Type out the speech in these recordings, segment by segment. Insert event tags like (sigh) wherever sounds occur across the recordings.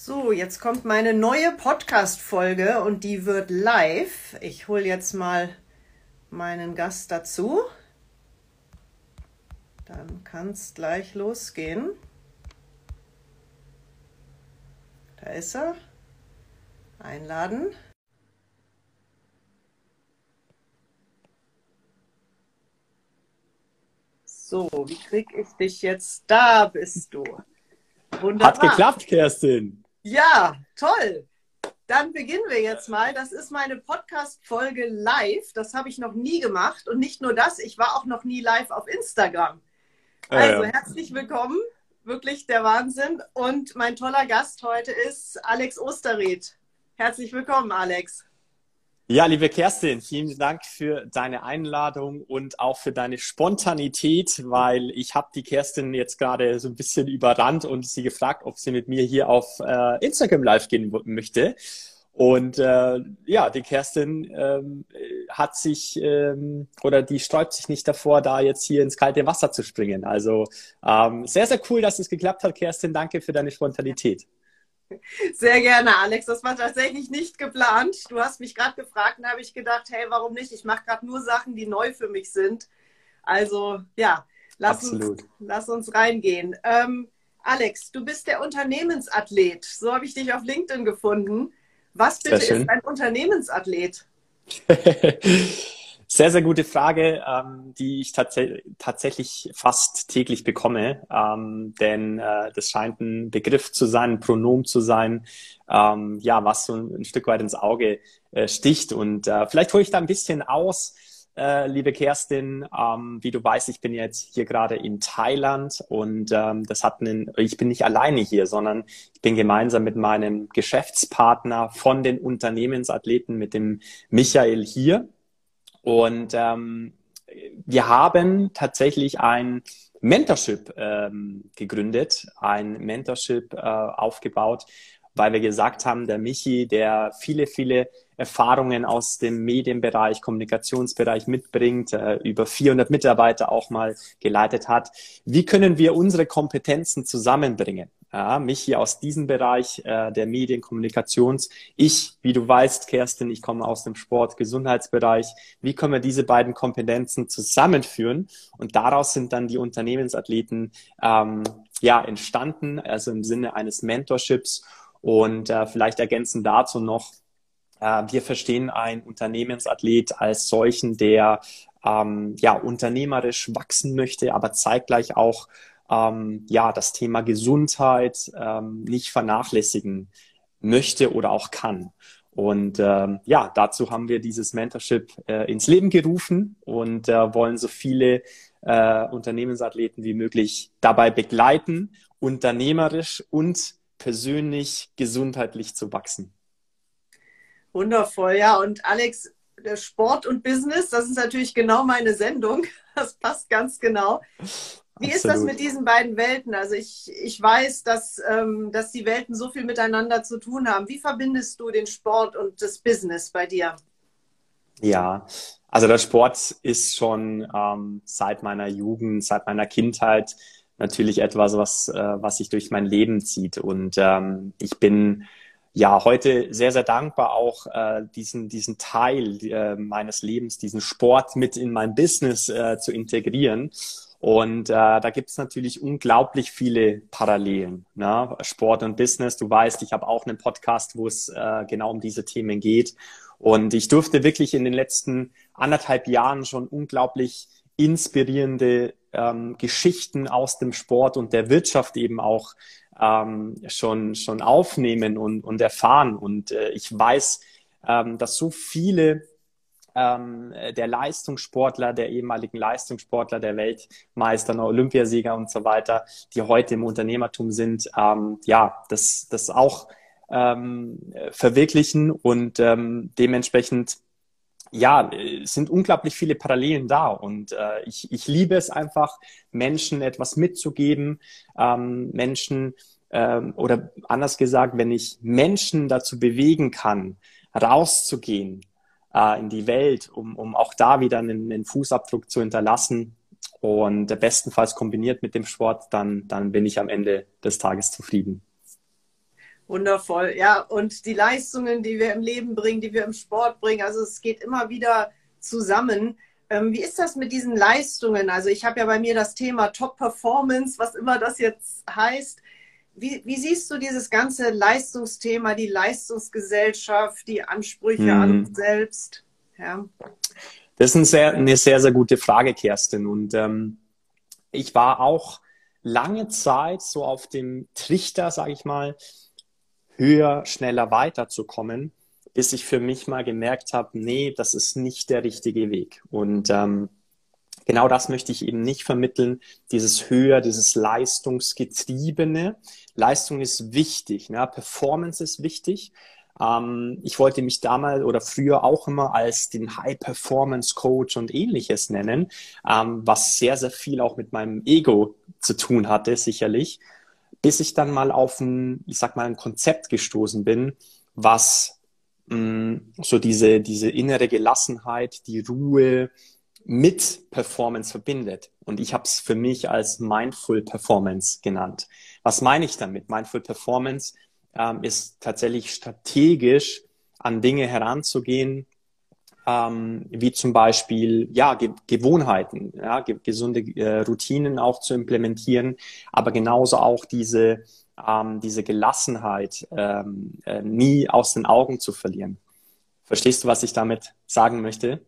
So, jetzt kommt meine neue Podcast-Folge und die wird live. Ich hole jetzt mal meinen Gast dazu. Dann kann es gleich losgehen. Da ist er. Einladen. So, wie krieg ich dich jetzt? Da bist du. Wunderbar. Hat geklappt, Kerstin. Ja, toll. Dann beginnen wir jetzt mal. Das ist meine Podcast-Folge live. Das habe ich noch nie gemacht. Und nicht nur das, ich war auch noch nie live auf Instagram. Also äh, herzlich willkommen. Wirklich der Wahnsinn. Und mein toller Gast heute ist Alex Osterried. Herzlich willkommen, Alex. Ja, liebe Kerstin, vielen Dank für deine Einladung und auch für deine Spontanität, weil ich habe die Kerstin jetzt gerade so ein bisschen überrannt und sie gefragt, ob sie mit mir hier auf äh, Instagram live gehen möchte. Und äh, ja, die Kerstin ähm, hat sich ähm, oder die sträubt sich nicht davor, da jetzt hier ins kalte Wasser zu springen. Also ähm, sehr, sehr cool, dass es geklappt hat, Kerstin. Danke für deine Spontanität. Sehr gerne, Alex. Das war tatsächlich nicht geplant. Du hast mich gerade gefragt und habe ich gedacht, hey, warum nicht? Ich mache gerade nur Sachen, die neu für mich sind. Also ja, lass, uns, lass uns reingehen. Ähm, Alex, du bist der Unternehmensathlet. So habe ich dich auf LinkedIn gefunden. Was bitte ist ein Unternehmensathlet? (laughs) Sehr, sehr gute Frage, ähm, die ich tats tatsächlich fast täglich bekomme, ähm, denn äh, das scheint ein Begriff zu sein, ein Pronom zu sein, ähm, ja, was so ein, ein, Stück weit ins Auge äh, sticht. Und äh, vielleicht hole ich da ein bisschen aus, äh, liebe Kerstin. Ähm, wie du weißt, ich bin jetzt hier gerade in Thailand und ähm, das hat einen, ich bin nicht alleine hier, sondern ich bin gemeinsam mit meinem Geschäftspartner von den Unternehmensathleten, mit dem Michael hier. Und ähm, wir haben tatsächlich ein Mentorship ähm, gegründet, ein Mentorship äh, aufgebaut, weil wir gesagt haben, der Michi, der viele, viele Erfahrungen aus dem Medienbereich, Kommunikationsbereich mitbringt, äh, über 400 Mitarbeiter auch mal geleitet hat. Wie können wir unsere Kompetenzen zusammenbringen? Ja, Michi aus diesem Bereich äh, der Medienkommunikations. Ich, wie du weißt, Kerstin, ich komme aus dem Sport, Gesundheitsbereich. Wie können wir diese beiden Kompetenzen zusammenführen? Und daraus sind dann die Unternehmensathleten ähm, ja entstanden, also im Sinne eines Mentorships. Und äh, vielleicht ergänzen dazu noch, äh, wir verstehen einen Unternehmensathlet als solchen, der ähm, ja unternehmerisch wachsen möchte, aber zeitgleich auch ähm, ja, das Thema Gesundheit ähm, nicht vernachlässigen möchte oder auch kann. Und ähm, ja, dazu haben wir dieses Mentorship äh, ins Leben gerufen und äh, wollen so viele äh, Unternehmensathleten wie möglich dabei begleiten, unternehmerisch und persönlich gesundheitlich zu wachsen. Wundervoll, ja. Und Alex, Sport und Business, das ist natürlich genau meine Sendung. (laughs) Das passt ganz genau. Wie ist das mit diesen beiden Welten? Also ich, ich weiß, dass, ähm, dass die Welten so viel miteinander zu tun haben. Wie verbindest du den Sport und das Business bei dir? Ja, also der Sport ist schon ähm, seit meiner Jugend, seit meiner Kindheit natürlich etwas, was, äh, was sich durch mein Leben zieht. Und ähm, ich bin ja heute sehr, sehr dankbar, auch äh, diesen, diesen Teil äh, meines Lebens, diesen Sport mit in mein Business äh, zu integrieren. Und äh, da gibt es natürlich unglaublich viele Parallelen. Ne? Sport und Business. Du weißt, ich habe auch einen Podcast, wo es äh, genau um diese Themen geht. Und ich durfte wirklich in den letzten anderthalb Jahren schon unglaublich inspirierende ähm, Geschichten aus dem Sport und der Wirtschaft eben auch ähm, schon, schon aufnehmen und, und erfahren. Und äh, ich weiß, ähm, dass so viele ähm, der Leistungssportler, der ehemaligen Leistungssportler, der Weltmeister, der Olympiasieger und so weiter, die heute im Unternehmertum sind, ähm, ja, das, das auch ähm, verwirklichen und ähm, dementsprechend ja, es sind unglaublich viele Parallelen da und äh, ich, ich liebe es einfach, Menschen etwas mitzugeben, ähm, Menschen ähm, oder anders gesagt, wenn ich Menschen dazu bewegen kann, rauszugehen, äh, in die Welt, um, um auch da wieder einen, einen Fußabdruck zu hinterlassen. Und bestenfalls kombiniert mit dem Sport, dann, dann bin ich am Ende des Tages zufrieden. Wundervoll, ja. Und die Leistungen, die wir im Leben bringen, die wir im Sport bringen, also es geht immer wieder zusammen. Ähm, wie ist das mit diesen Leistungen? Also ich habe ja bei mir das Thema Top Performance, was immer das jetzt heißt. Wie, wie siehst du dieses ganze Leistungsthema, die Leistungsgesellschaft, die Ansprüche hm. an uns selbst? Ja. Das ist eine sehr, eine sehr, sehr gute Frage, Kerstin. Und ähm, ich war auch lange Zeit so auf dem Trichter, sage ich mal, höher, schneller weiterzukommen bis ich für mich mal gemerkt habe, nee, das ist nicht der richtige Weg. Und ähm, genau das möchte ich eben nicht vermitteln, dieses höher, dieses leistungsgetriebene. Leistung ist wichtig, ne? Performance ist wichtig. Ähm, ich wollte mich damals oder früher auch immer als den High-Performance-Coach und ähnliches nennen, ähm, was sehr, sehr viel auch mit meinem Ego zu tun hatte, sicherlich, bis ich dann mal auf ein, ich sag mal, ein Konzept gestoßen bin, was Mm, so diese, diese innere Gelassenheit, die Ruhe mit Performance verbindet. Und ich habe es für mich als Mindful Performance genannt. Was meine ich damit? Mindful Performance ähm, ist tatsächlich strategisch an Dinge heranzugehen, ähm, wie zum Beispiel ja, Ge Gewohnheiten, ja, ge gesunde äh, Routinen auch zu implementieren, aber genauso auch diese ähm, diese Gelassenheit ähm, äh, nie aus den Augen zu verlieren. Verstehst du, was ich damit sagen möchte?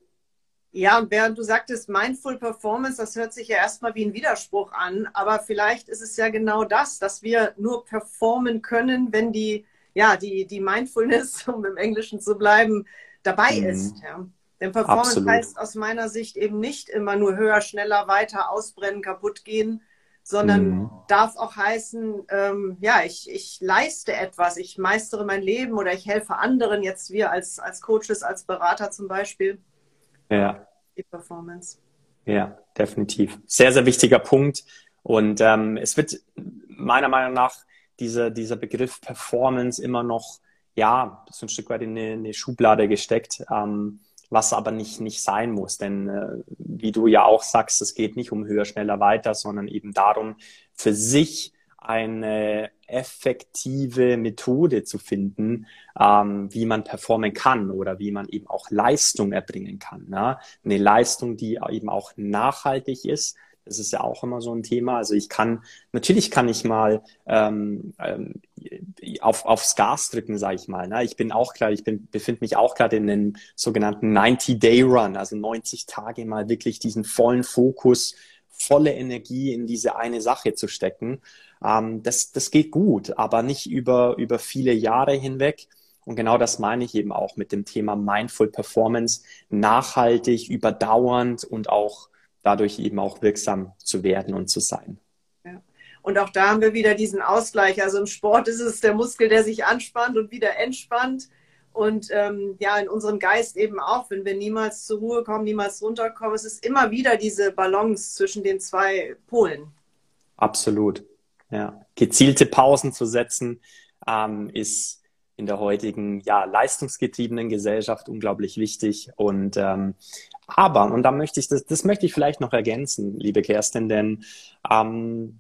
Ja, und während du sagtest Mindful Performance, das hört sich ja erstmal wie ein Widerspruch an, aber vielleicht ist es ja genau das, dass wir nur performen können, wenn die, ja, die, die Mindfulness, (laughs) um im Englischen zu bleiben, dabei mhm. ist. Ja. Denn Performance Absolut. heißt aus meiner Sicht eben nicht immer nur höher, schneller, weiter, ausbrennen, kaputt gehen, sondern mhm. darf auch heißen, ähm, ja, ich, ich leiste etwas, ich meistere mein Leben oder ich helfe anderen, jetzt wir als, als Coaches, als Berater zum Beispiel. Ja. Die Performance. Ja, definitiv. Sehr, sehr wichtiger Punkt. Und ähm, es wird meiner Meinung nach dieser, dieser Begriff Performance immer noch, ja, so ein Stück weit in eine, in eine Schublade gesteckt. Ähm, was aber nicht, nicht sein muss. Denn äh, wie du ja auch sagst, es geht nicht um höher, schneller, weiter, sondern eben darum, für sich eine effektive Methode zu finden, ähm, wie man performen kann oder wie man eben auch Leistung erbringen kann. Ne? Eine Leistung, die eben auch nachhaltig ist, das ist ja auch immer so ein Thema. Also ich kann, natürlich kann ich mal ähm, ähm, auf, aufs Gas drücken, sage ich mal. Ne? Ich bin auch klar, ich befinde mich auch gerade in einem sogenannten 90-Day-Run, also 90 Tage mal wirklich diesen vollen Fokus, volle Energie in diese eine Sache zu stecken. Ähm, das, das geht gut, aber nicht über, über viele Jahre hinweg. Und genau das meine ich eben auch mit dem Thema Mindful Performance, nachhaltig, überdauernd und auch dadurch eben auch wirksam zu werden und zu sein. Und auch da haben wir wieder diesen Ausgleich. Also im Sport ist es der Muskel, der sich anspannt und wieder entspannt. Und ähm, ja, in unserem Geist eben auch, wenn wir niemals zur Ruhe kommen, niemals runterkommen, es ist immer wieder diese Balance zwischen den zwei Polen. Absolut. Ja. Gezielte Pausen zu setzen, ähm, ist in der heutigen ja, leistungsgetriebenen Gesellschaft unglaublich wichtig. Und ähm, aber, und da möchte ich, das, das möchte ich vielleicht noch ergänzen, liebe Kerstin, denn ähm,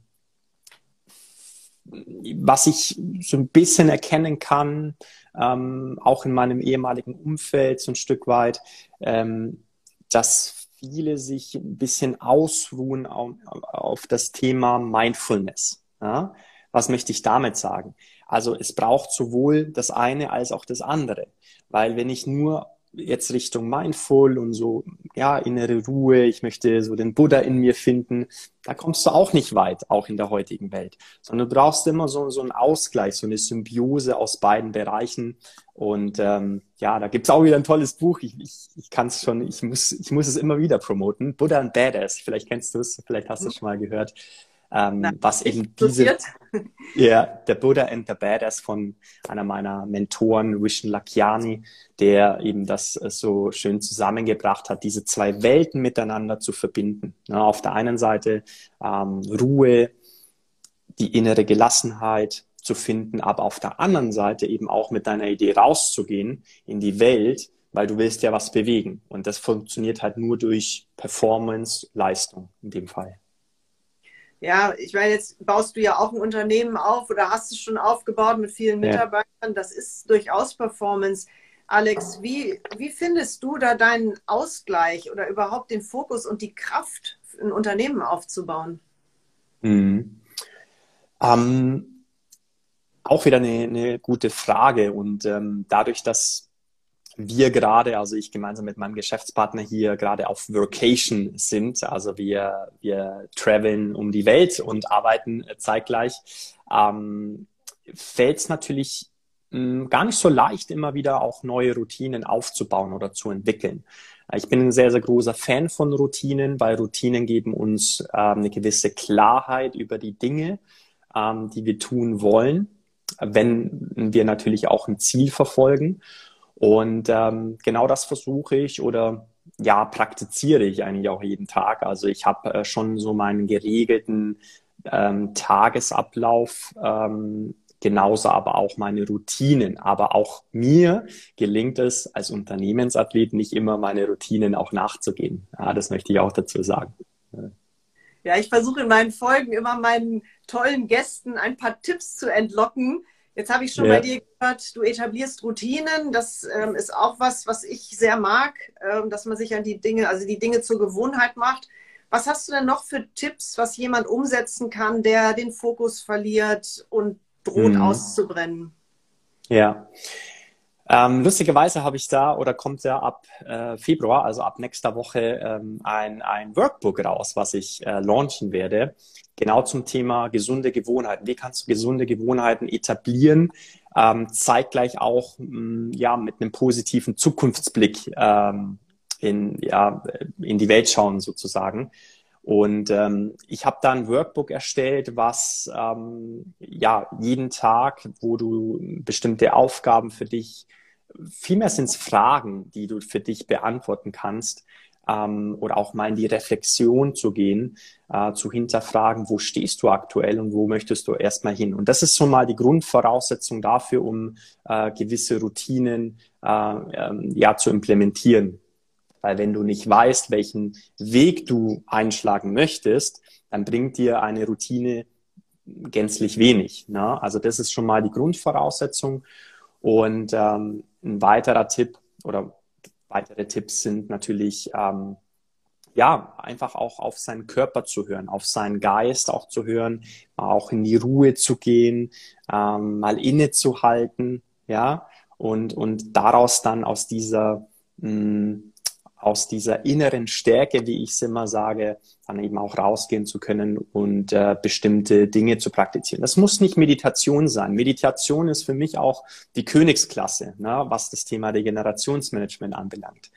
was ich so ein bisschen erkennen kann, ähm, auch in meinem ehemaligen Umfeld so ein Stück weit, ähm, dass viele sich ein bisschen ausruhen auf, auf das Thema Mindfulness. Ja? Was möchte ich damit sagen? Also es braucht sowohl das eine als auch das andere. Weil wenn ich nur jetzt Richtung Mindful und so, ja, innere Ruhe, ich möchte so den Buddha in mir finden, da kommst du auch nicht weit, auch in der heutigen Welt. Sondern du brauchst immer so, so einen Ausgleich, so eine Symbiose aus beiden Bereichen. Und ähm, ja, da gibt's auch wieder ein tolles Buch. Ich, ich, ich kann es schon, ich muss, ich muss es immer wieder promoten. Buddha and Badass, vielleicht kennst du es, vielleicht hast du es schon mal gehört ähm, Na, was eben diese, (laughs) ja, der Buddha and the Badass von einer meiner Mentoren, Vishen Lakiani, der eben das äh, so schön zusammengebracht hat, diese zwei Welten miteinander zu verbinden. Ja, auf der einen Seite ähm, Ruhe, die innere Gelassenheit zu finden, aber auf der anderen Seite eben auch mit deiner Idee rauszugehen in die Welt, weil du willst ja was bewegen. Und das funktioniert halt nur durch Performance, Leistung in dem Fall. Ja, ich meine, jetzt baust du ja auch ein Unternehmen auf oder hast es schon aufgebaut mit vielen Mitarbeitern. Ja. Das ist durchaus Performance. Alex, wie, wie findest du da deinen Ausgleich oder überhaupt den Fokus und die Kraft, ein Unternehmen aufzubauen? Mhm. Ähm, auch wieder eine, eine, gute Frage. Und ähm, dadurch, dass wir gerade, also ich gemeinsam mit meinem Geschäftspartner hier gerade auf Workation sind. Also wir, wir traveln um die Welt und arbeiten zeitgleich. Ähm, fällt es natürlich mh, hm, gar nicht so leicht, immer wieder auch neue Routinen aufzubauen oder zu entwickeln. Ich bin ein sehr, sehr großer Fan von Routinen, weil Routinen geben uns ähm, eine gewisse Klarheit über die Dinge, ähm, die wir tun wollen, wenn wir natürlich auch ein Ziel verfolgen. Und ähm, genau das versuche ich oder ja, praktiziere ich eigentlich auch jeden Tag. Also ich habe äh, schon so meinen geregelten ähm, Tagesablauf, ähm, genauso aber auch meine Routinen. Aber auch mir gelingt es als Unternehmensathlet nicht immer meine Routinen auch nachzugehen. Ja, das möchte ich auch dazu sagen. Ja, ich versuche in meinen Folgen immer meinen tollen Gästen ein paar Tipps zu entlocken, Jetzt habe ich schon ja. bei dir gehört, du etablierst Routinen. Das ähm, ist auch was, was ich sehr mag, ähm, dass man sich an die Dinge, also die Dinge zur Gewohnheit macht. Was hast du denn noch für Tipps, was jemand umsetzen kann, der den Fokus verliert und droht hm. auszubrennen? Ja. Ähm, lustigerweise habe ich da oder kommt ja ab äh, Februar, also ab nächster Woche, ähm, ein, ein Workbook raus, was ich äh, launchen werde genau zum Thema gesunde Gewohnheiten. Wie kannst du gesunde Gewohnheiten etablieren? Ähm, zeitgleich auch mh, mm, ja mit einem positiven Zukunftsblick ähm, in ja in die Welt schauen sozusagen. Und ähm, ich habe da ein Workbook erstellt, was ähm, ja jeden Tag, wo du bestimmte Aufgaben für dich, vielmehr sind es Fragen, die du für dich beantworten kannst, ähm, oder auch mal in die Reflexion zu gehen, äh, zu hinterfragen, wo stehst du aktuell und wo möchtest du erstmal hin. Und das ist schon mal die Grundvoraussetzung dafür, um äh, gewisse Routinen äh, ähm, ja, zu implementieren. Weil wenn du nicht weißt, welchen Weg du einschlagen möchtest, dann bringt dir eine Routine gänzlich wenig. Ne? Also das ist schon mal die Grundvoraussetzung. Und ähm, ein weiterer Tipp oder Weitere Tipps sind natürlich, ähm, ja, einfach auch auf seinen Körper zu hören, auf seinen Geist auch zu hören, auch in die Ruhe zu gehen, ähm, mal innezuhalten, ja, und, und daraus dann aus dieser, mh, mm, aus dieser inneren Stärke, wie ich es immer sage, dann eben auch rausgehen zu können und äh, bestimmte Dinge zu praktizieren. Das muss nicht Meditation sein. Meditation ist für mich auch die Königsklasse, ne, was das Thema Regenerationsmanagement anbelangt.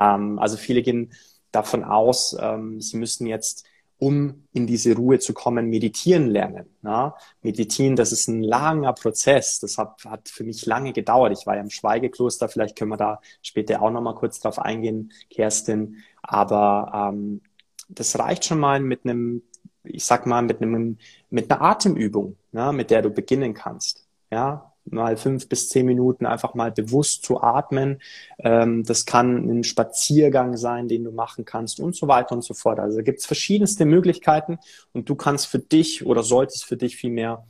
Ähm, also viele gehen davon aus, ähm, sie müssen jetzt um in diese Ruhe zu kommen, meditieren lernen. Ja? Meditieren, das ist ein langer Prozess. Das hat, hat für mich lange gedauert. Ich war ja im Schweigekloster, vielleicht können wir da später auch nochmal kurz drauf eingehen, Kerstin. Aber ähm, das reicht schon mal mit einem, ich sag mal, mit einem, mit einer Atemübung, ja, mit der du beginnen kannst. Ja, mal fünf bis zehn Minuten einfach mal bewusst zu atmen. Ähm, das kann ein Spaziergang sein, den du machen kannst und so weiter und so fort. Also gibt es verschiedenste Möglichkeiten und du kannst für dich oder solltest für dich vielmehr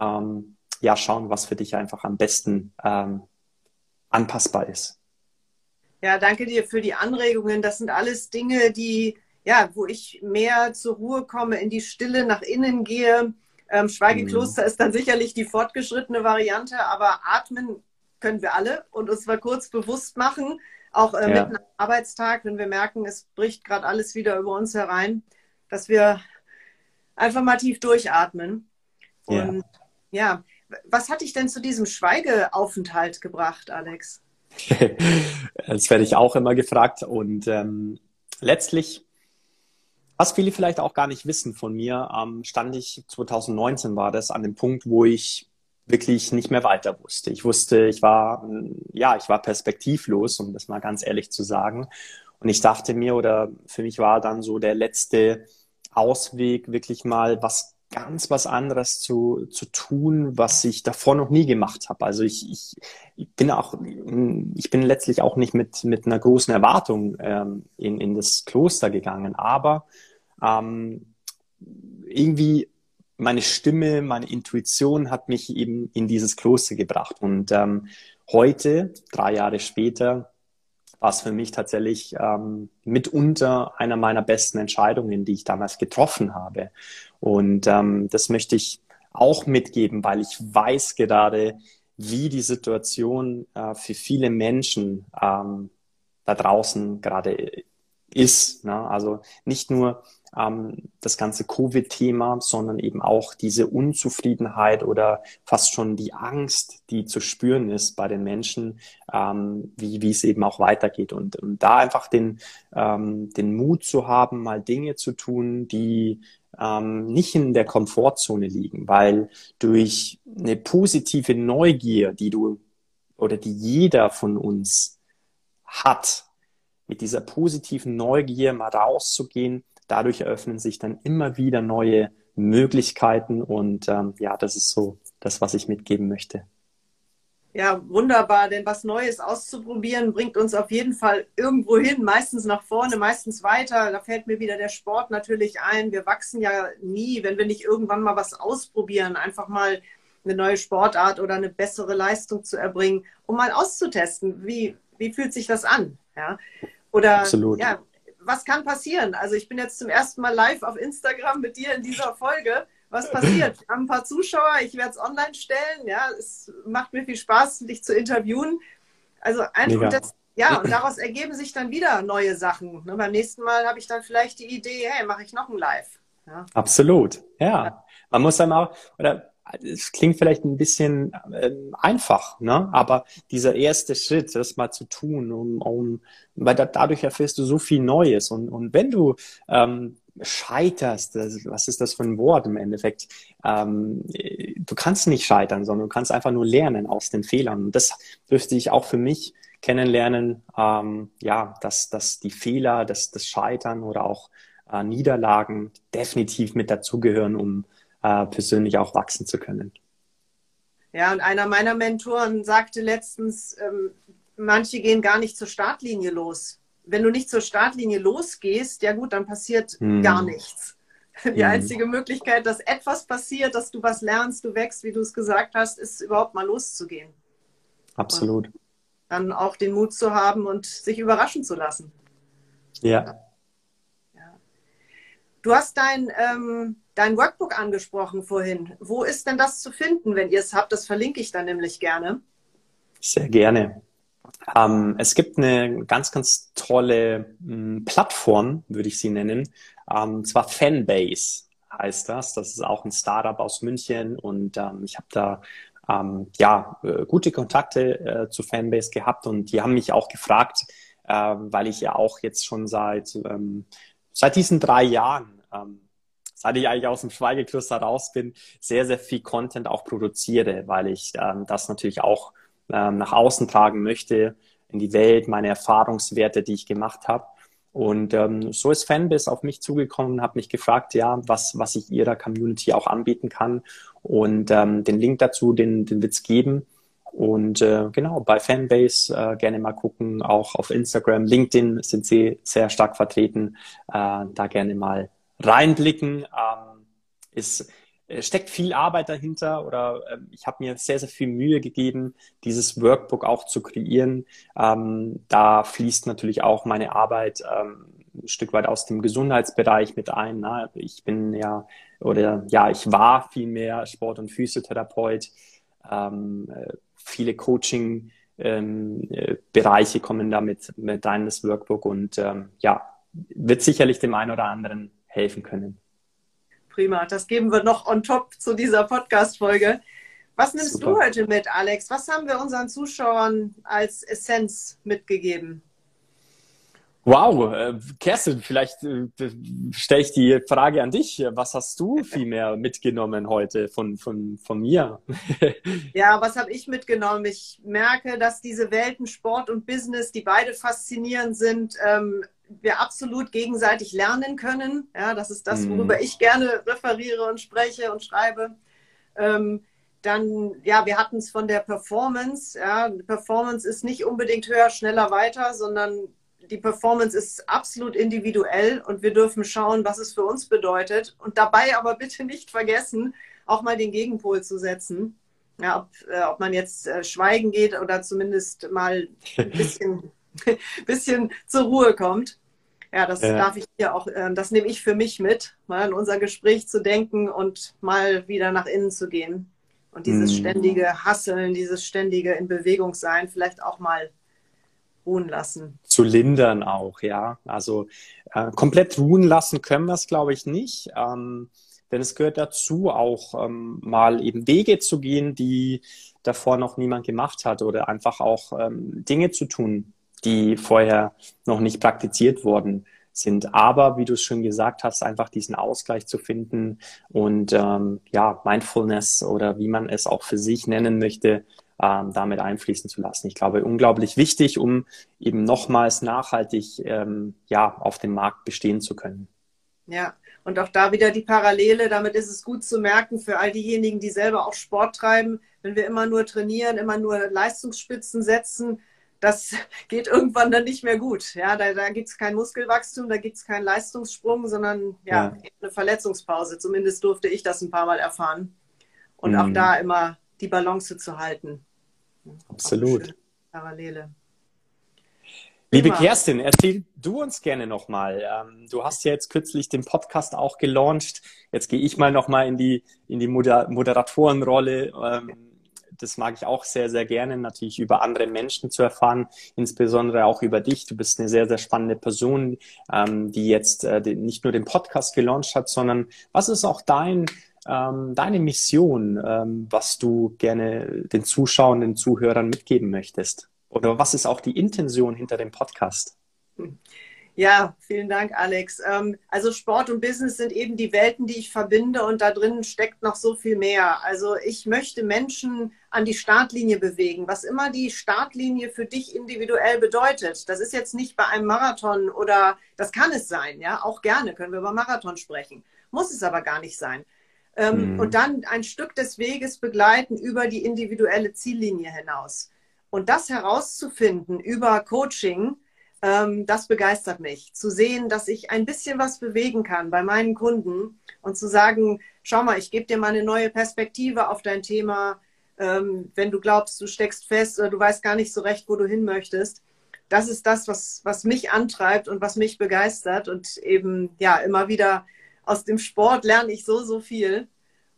ähm, ja schauen, was für dich einfach am besten ähm, anpassbar ist. Ja, danke dir für die Anregungen. Das sind alles Dinge, die ja, wo ich mehr zur Ruhe komme, in die Stille nach innen gehe ähm, Schweigekloster mhm. ist dann sicherlich die fortgeschrittene Variante, aber atmen können wir alle und uns mal kurz bewusst machen, auch äh, ja. mitten am Arbeitstag, wenn wir merken, es bricht gerade alles wieder über uns herein, dass wir einfach mal tief durchatmen. Und ja, ja was hat dich denn zu diesem Schweigeaufenthalt gebracht, Alex? (laughs) das werde ich auch immer gefragt und ähm, letztlich was viele vielleicht auch gar nicht wissen von mir, ähm, stand ich 2019 war das an dem Punkt, wo ich wirklich nicht mehr weiter wusste. Ich wusste, ich war, ja, ich war perspektivlos, um das mal ganz ehrlich zu sagen. Und ich dachte mir, oder für mich war dann so der letzte Ausweg, wirklich mal was ganz was anderes zu, zu tun, was ich davor noch nie gemacht habe. Also ich, ich, ich bin auch, ich bin letztlich auch nicht mit, mit einer großen Erwartung ähm, in, in das Kloster gegangen, aber ähm, irgendwie meine Stimme, meine Intuition hat mich eben in dieses Kloster gebracht. Und ähm, heute, drei Jahre später, war es für mich tatsächlich ähm, mitunter einer meiner besten Entscheidungen, die ich damals getroffen habe. Und ähm, das möchte ich auch mitgeben, weil ich weiß gerade, wie die Situation äh, für viele Menschen ähm, da draußen gerade ist. Ne? Also nicht nur ähm, das ganze Covid-Thema, sondern eben auch diese Unzufriedenheit oder fast schon die Angst, die zu spüren ist bei den Menschen, ähm, wie, wie es eben auch weitergeht. Und, und da einfach den, ähm, den Mut zu haben, mal Dinge zu tun, die ähm, nicht in der Komfortzone liegen, weil durch eine positive Neugier, die du oder die jeder von uns hat, mit dieser positiven Neugier mal rauszugehen, dadurch eröffnen sich dann immer wieder neue Möglichkeiten und ähm, ja, das ist so das, was ich mitgeben möchte. Ja, wunderbar, denn was Neues auszuprobieren bringt uns auf jeden Fall irgendwo hin, meistens nach vorne, meistens weiter. Da fällt mir wieder der Sport natürlich ein. Wir wachsen ja nie, wenn wir nicht irgendwann mal was ausprobieren, einfach mal eine neue Sportart oder eine bessere Leistung zu erbringen, um mal auszutesten, wie, wie fühlt sich das an. Ja? Oder Absolut. ja, was kann passieren? Also ich bin jetzt zum ersten Mal live auf Instagram mit dir in dieser Folge. Was passiert? Wir haben ein paar Zuschauer, ich werde es online stellen. Ja, es macht mir viel Spaß, dich zu interviewen. Also einfach das, ja, und daraus ergeben sich dann wieder neue Sachen. Ne, beim nächsten Mal habe ich dann vielleicht die Idee, hey, mache ich noch ein Live. Ja. Absolut, ja. Man muss dann auch, oder es klingt vielleicht ein bisschen äh, einfach, ne? aber dieser erste Schritt, das mal zu tun, um, um weil da, dadurch erfährst du so viel Neues. Und, und wenn du ähm, scheiterst, was ist das für ein Wort im Endeffekt? Ähm, du kannst nicht scheitern, sondern du kannst einfach nur lernen aus den Fehlern. Und das dürfte ich auch für mich kennenlernen, ähm, ja, dass, dass die Fehler, dass das Scheitern oder auch äh, Niederlagen definitiv mit dazugehören, um äh, persönlich auch wachsen zu können. Ja, und einer meiner Mentoren sagte letztens, ähm, manche gehen gar nicht zur Startlinie los. Wenn du nicht zur Startlinie losgehst, ja gut, dann passiert hm. gar nichts. (laughs) Die hm. einzige Möglichkeit, dass etwas passiert, dass du was lernst, du wächst, wie du es gesagt hast, ist überhaupt mal loszugehen. Absolut. Und dann auch den Mut zu haben und sich überraschen zu lassen. Ja. ja. Du hast dein ähm, dein Workbook angesprochen vorhin. Wo ist denn das zu finden, wenn ihr es habt? Das verlinke ich dann nämlich gerne. Sehr gerne. Ähm, es gibt eine ganz, ganz tolle m, hm, Plattform, würde ich sie nennen. Ähm, zwar Fanbase heißt das. Das ist auch ein Startup aus München und ähm, ich habe da ähm, ja äh, gute Kontakte äh, zu Fanbase gehabt und die haben mich auch gefragt, äh, weil ich ja auch jetzt schon seit ähm, seit diesen drei Jahren ähm, seit ich eigentlich aus dem Schweigekloster raus bin, sehr, sehr viel Content auch produziere, weil ich ähm, das natürlich auch ähm, nach außen tragen möchte, in die Welt, meine Erfahrungswerte, die ich gemacht habe. Und ähm, so ist Fanbase auf mich zugekommen und hat mich gefragt, ja, was, was ich ihrer Community auch anbieten kann. Und ähm, den Link dazu, den, den es geben. Und äh, genau, bei Fanbase äh, gerne mal gucken, auch auf Instagram, LinkedIn sind sie sehr stark vertreten. Äh, da gerne mal reinblicken. Ähm, es steckt viel Arbeit dahinter oder äh, ich habe mir sehr, sehr viel Mühe gegeben, dieses Workbook auch zu kreieren. Ähm, da fließt natürlich auch meine Arbeit ähm, ein Stück weit aus dem Gesundheitsbereich mit ein. Ne? Ich bin ja, oder ja, ich war vielmehr Sport- und Physiotherapeut. Ähm, äh, viele Coaching- ähm, äh, Bereiche kommen damit mit rein, das Workbook und ähm, ja, wird sicherlich dem einen oder anderen helfen können. Prima, das geben wir noch on top zu dieser Podcast-Folge. Was nimmst Super. du heute mit, Alex? Was haben wir unseren Zuschauern als Essenz mitgegeben? Wow, äh, Kerstin, vielleicht äh, stelle ich die Frage an dich. Was hast du (laughs) vielmehr mitgenommen heute von, von, von mir? (laughs) ja, was habe ich mitgenommen? Ich merke, dass diese Welten Sport und Business, die beide faszinierend sind, ähm, wir absolut gegenseitig lernen können. Ja, das ist das, worüber mhm. ich gerne referiere und spreche und schreibe. Ähm, dann, ja, wir hatten es von der Performance. Ja, Performance ist nicht unbedingt höher, schneller, weiter, sondern die Performance ist absolut individuell und wir dürfen schauen, was es für uns bedeutet. Und dabei aber bitte nicht vergessen, auch mal den Gegenpol zu setzen. Ja, ob, äh, ob man jetzt äh, schweigen geht oder zumindest mal ein bisschen, (laughs) (laughs) bisschen zur Ruhe kommt. Ja, das ja. darf ich hier auch, äh, das nehme ich für mich mit, mal an unser Gespräch zu denken und mal wieder nach innen zu gehen. Und dieses mhm. ständige Hasseln, dieses ständige in Bewegung sein, vielleicht auch mal ruhen lassen. Zu lindern auch, ja. Also äh, komplett ruhen lassen können wir es, glaube ich, nicht. Ähm, denn es gehört dazu, auch ähm, mal eben Wege zu gehen, die davor noch niemand gemacht hat oder einfach auch ähm, Dinge zu tun, die vorher noch nicht praktiziert worden sind. Aber wie du es schon gesagt hast, einfach diesen Ausgleich zu finden und ähm, ja, Mindfulness oder wie man es auch für sich nennen möchte, ähm, damit einfließen zu lassen. Ich glaube, unglaublich wichtig, um eben nochmals nachhaltig ähm, ja, auf dem Markt bestehen zu können. Ja, und auch da wieder die Parallele. Damit ist es gut zu merken für all diejenigen, die selber auch Sport treiben. Wenn wir immer nur trainieren, immer nur Leistungsspitzen setzen, das (laughs) geht irgendwann dann nicht mehr gut. Ja, da, da gibt es kein Muskelwachstum, da gibt es keinen Leistungssprung, sondern ja, ja, eine Verletzungspause. Zumindest durfte ich das ein paar Mal erfahren. Und mhm. auch da immer die Balance zu halten. Absolut. Parallele. Liebe Kerstin, erzähl du uns gerne nochmal. Ähm, du hast ja jetzt kürzlich den Podcast auch gelauncht. Jetzt gehe ich mal nochmal in die, in die Moder Moderatorenrolle. Das mag ich auch sehr, sehr gerne, natürlich über andere Menschen zu erfahren, insbesondere auch über dich. Du bist eine sehr, sehr spannende Person, ähm, die jetzt äh, nicht nur den Podcast gelauncht hat, sondern was ist auch dein, ähm, deine Mission, ähm, was du gerne den Zuschauern, den Zuhörern mitgeben möchtest? Oder was ist auch die Intention hinter dem Podcast? Ja, vielen Dank, Alex. Ähm, also Sport und Business sind eben die Welten, die ich verbinde und da drin steckt noch so viel mehr. Also ich möchte Menschen an die Startlinie bewegen, was immer die Startlinie für dich individuell bedeutet. Das ist jetzt nicht bei einem Marathon oder das kann es sein, ja, auch gerne können wir über Marathon sprechen. Muss es aber gar nicht sein. Ähm, mhm. Und dann ein Stück des Weges begleiten über die individuelle Ziellinie hinaus. Und das herauszufinden über Coaching, ähm, das begeistert mich. Zu sehen, dass ich ein bisschen was bewegen kann bei meinen Kunden und zu sagen, schau mal, ich gebe dir mal eine neue Perspektive auf dein Thema. Ähm, wenn du glaubst, du steckst fest oder du weißt gar nicht so recht, wo du hin möchtest. Das ist das, was, was mich antreibt und was mich begeistert. Und eben, ja, immer wieder aus dem Sport lerne ich so, so viel.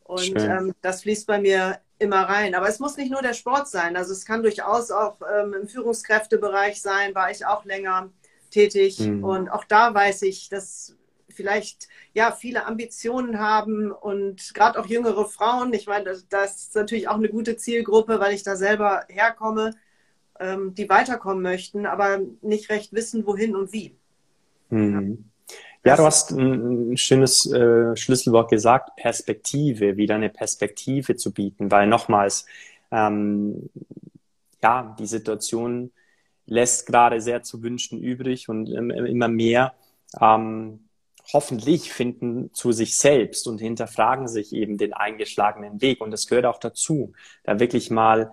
Und ähm, das fließt bei mir immer rein. Aber es muss nicht nur der Sport sein. Also es kann durchaus auch ähm, im Führungskräftebereich sein, war ich auch länger tätig. Mhm. Und auch da weiß ich, dass vielleicht ja viele Ambitionen haben und gerade auch jüngere Frauen. Ich meine, das, das, ist natürlich auch eine gute Zielgruppe, weil ich da selber herkomme, ähm, die weiterkommen möchten, aber nicht recht wissen, wohin und wie. Mhm. Ja, du hast ein, schönes äh, Schlüsselwort gesagt, Perspektive, wieder eine Perspektive zu bieten, weil nochmals, ähm, ja, die Situation lässt gerade sehr zu wünschen übrig und ähm, immer mehr ähm, hoffentlich finden zu sich selbst und hinterfragen sich eben den eingeschlagenen Weg. Und das gehört auch dazu, da wirklich mal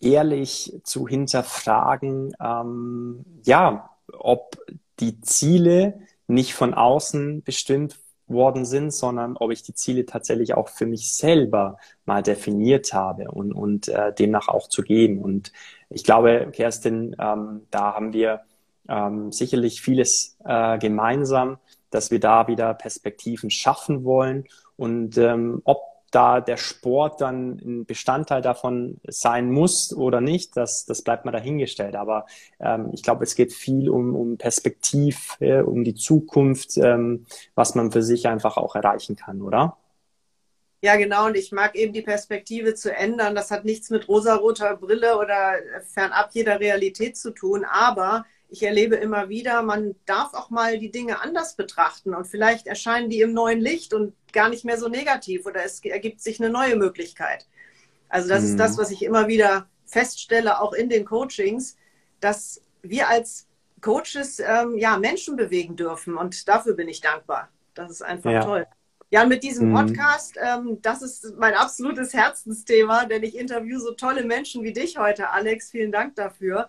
ehrlich zu hinterfragen, ähm, ja, ob die Ziele, nicht von außen bestimmt worden sind, sondern ob ich die Ziele tatsächlich auch für mich selber mal definiert habe und, und äh, demnach auch zu geben. Und ich glaube, Kerstin, ähm, da haben wir ähm, sicherlich vieles äh, gemeinsam, dass wir da wieder Perspektiven schaffen wollen. Und ähm, ob da der Sport dann ein Bestandteil davon sein muss oder nicht, das, das bleibt mal dahingestellt. Aber ähm, ich glaube, es geht viel um, um Perspektiv, äh, um die Zukunft, ähm, was man für sich einfach auch erreichen kann, oder? Ja, genau. Und ich mag eben die Perspektive zu ändern. Das hat nichts mit rosaroter Brille oder fernab jeder Realität zu tun. Aber ich erlebe immer wieder, man darf auch mal die Dinge anders betrachten und vielleicht erscheinen die im neuen Licht und gar nicht mehr so negativ oder es ergibt sich eine neue Möglichkeit. Also das mhm. ist das, mhm. was ich immer wieder feststelle, auch in den Coachings, dass wir als Coaches ähm, ja Menschen bewegen dürfen und dafür bin ich dankbar. Das ist einfach ja. toll. Ja, und mit diesem mhm. Podcast, ähm, das ist mein absolutes Herzensthema, denn ich interview so tolle Menschen wie dich heute, Alex. Vielen Dank dafür.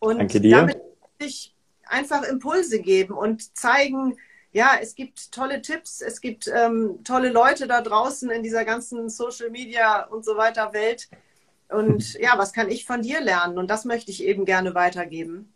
Und Danke dir. damit ich einfach Impulse geben und zeigen, ja, es gibt tolle Tipps, es gibt ähm, tolle Leute da draußen in dieser ganzen Social Media und so weiter Welt. Und (laughs) ja, was kann ich von dir lernen? Und das möchte ich eben gerne weitergeben.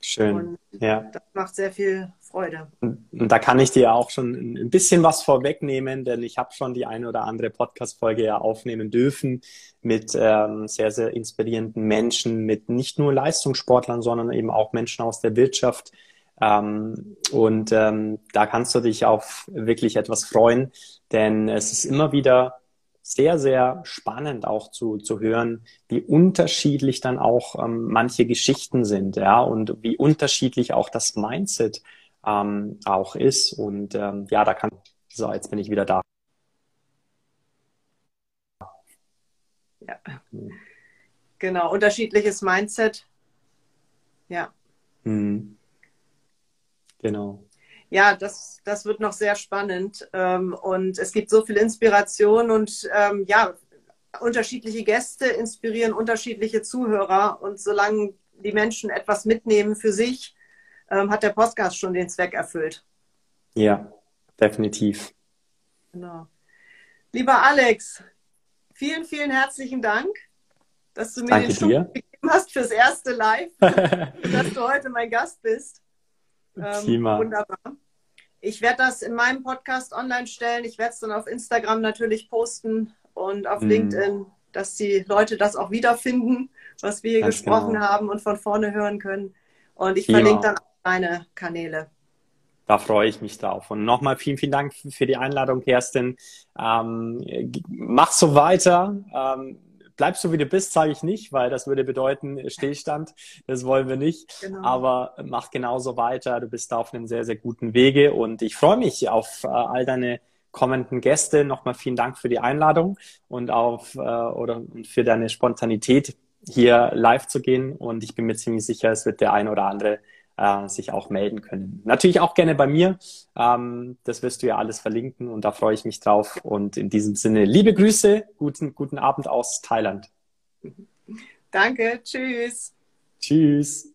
Schön. Und ja. Das macht sehr viel Freude. Und, da kann ich dir auch schon ein bisschen was vorwegnehmen, denn ich habe schon die eine oder andere Podcast-Folge ja aufnehmen dürfen mit ähm, sehr, sehr inspirierenden Menschen, mit nicht nur Leistungssportlern, sondern eben auch Menschen aus der Wirtschaft, ähm, und ähm, da kannst du dich auf wirklich etwas freuen, denn es ist immer wieder sehr, sehr spannend auch zu, zu hören, wie unterschiedlich dann auch ähm, manche Geschichten sind, ja, und wie unterschiedlich auch das Mindset ähm, auch ist. Und ähm, ja, da kann, so, jetzt bin ich wieder da. Ja. Genau, unterschiedliches Mindset. Ja. Mhm. Genau. Ja, das, das wird noch sehr spannend. Ähm, und es gibt so viel Inspiration und ähm, ja, unterschiedliche Gäste inspirieren unterschiedliche Zuhörer. Und solange die Menschen etwas mitnehmen für sich, ähm, hat der Podcast schon den Zweck erfüllt. Ja, definitiv. Genau. Lieber Alex, vielen, vielen herzlichen Dank, dass du mir Danke den Schub gegeben hast fürs erste Live, dass du heute mein Gast bist. Ähm, wunderbar. Ich werde das in meinem Podcast online stellen. Ich werde es dann auf Instagram natürlich posten und auf mm. LinkedIn, dass die Leute das auch wiederfinden, was wir hier Ganz gesprochen genau. haben und von vorne hören können. Und ich Prima. verlinke dann meine Kanäle. Da freue ich mich drauf. Und nochmal vielen, vielen Dank für die Einladung, Kerstin. Ähm, mach so weiter. Ähm, bleib so wie du bist, sage ich nicht, weil das würde bedeuten Stillstand. Das wollen wir nicht. Genau. Aber mach genauso weiter. Du bist da auf einem sehr, sehr guten Wege und ich freue mich auf äh, all deine kommenden Gäste. Nochmal vielen Dank für die Einladung und auf äh, oder für deine Spontanität hier live zu gehen. Und ich bin mir ziemlich sicher, es wird der ein oder andere äh, sich auch melden können. Natürlich auch gerne bei mir. Ähm, das wirst du ja alles verlinken und da freue ich mich drauf. Und in diesem Sinne, liebe Grüße, guten, guten Abend aus Thailand. Danke, tschüss. Tschüss.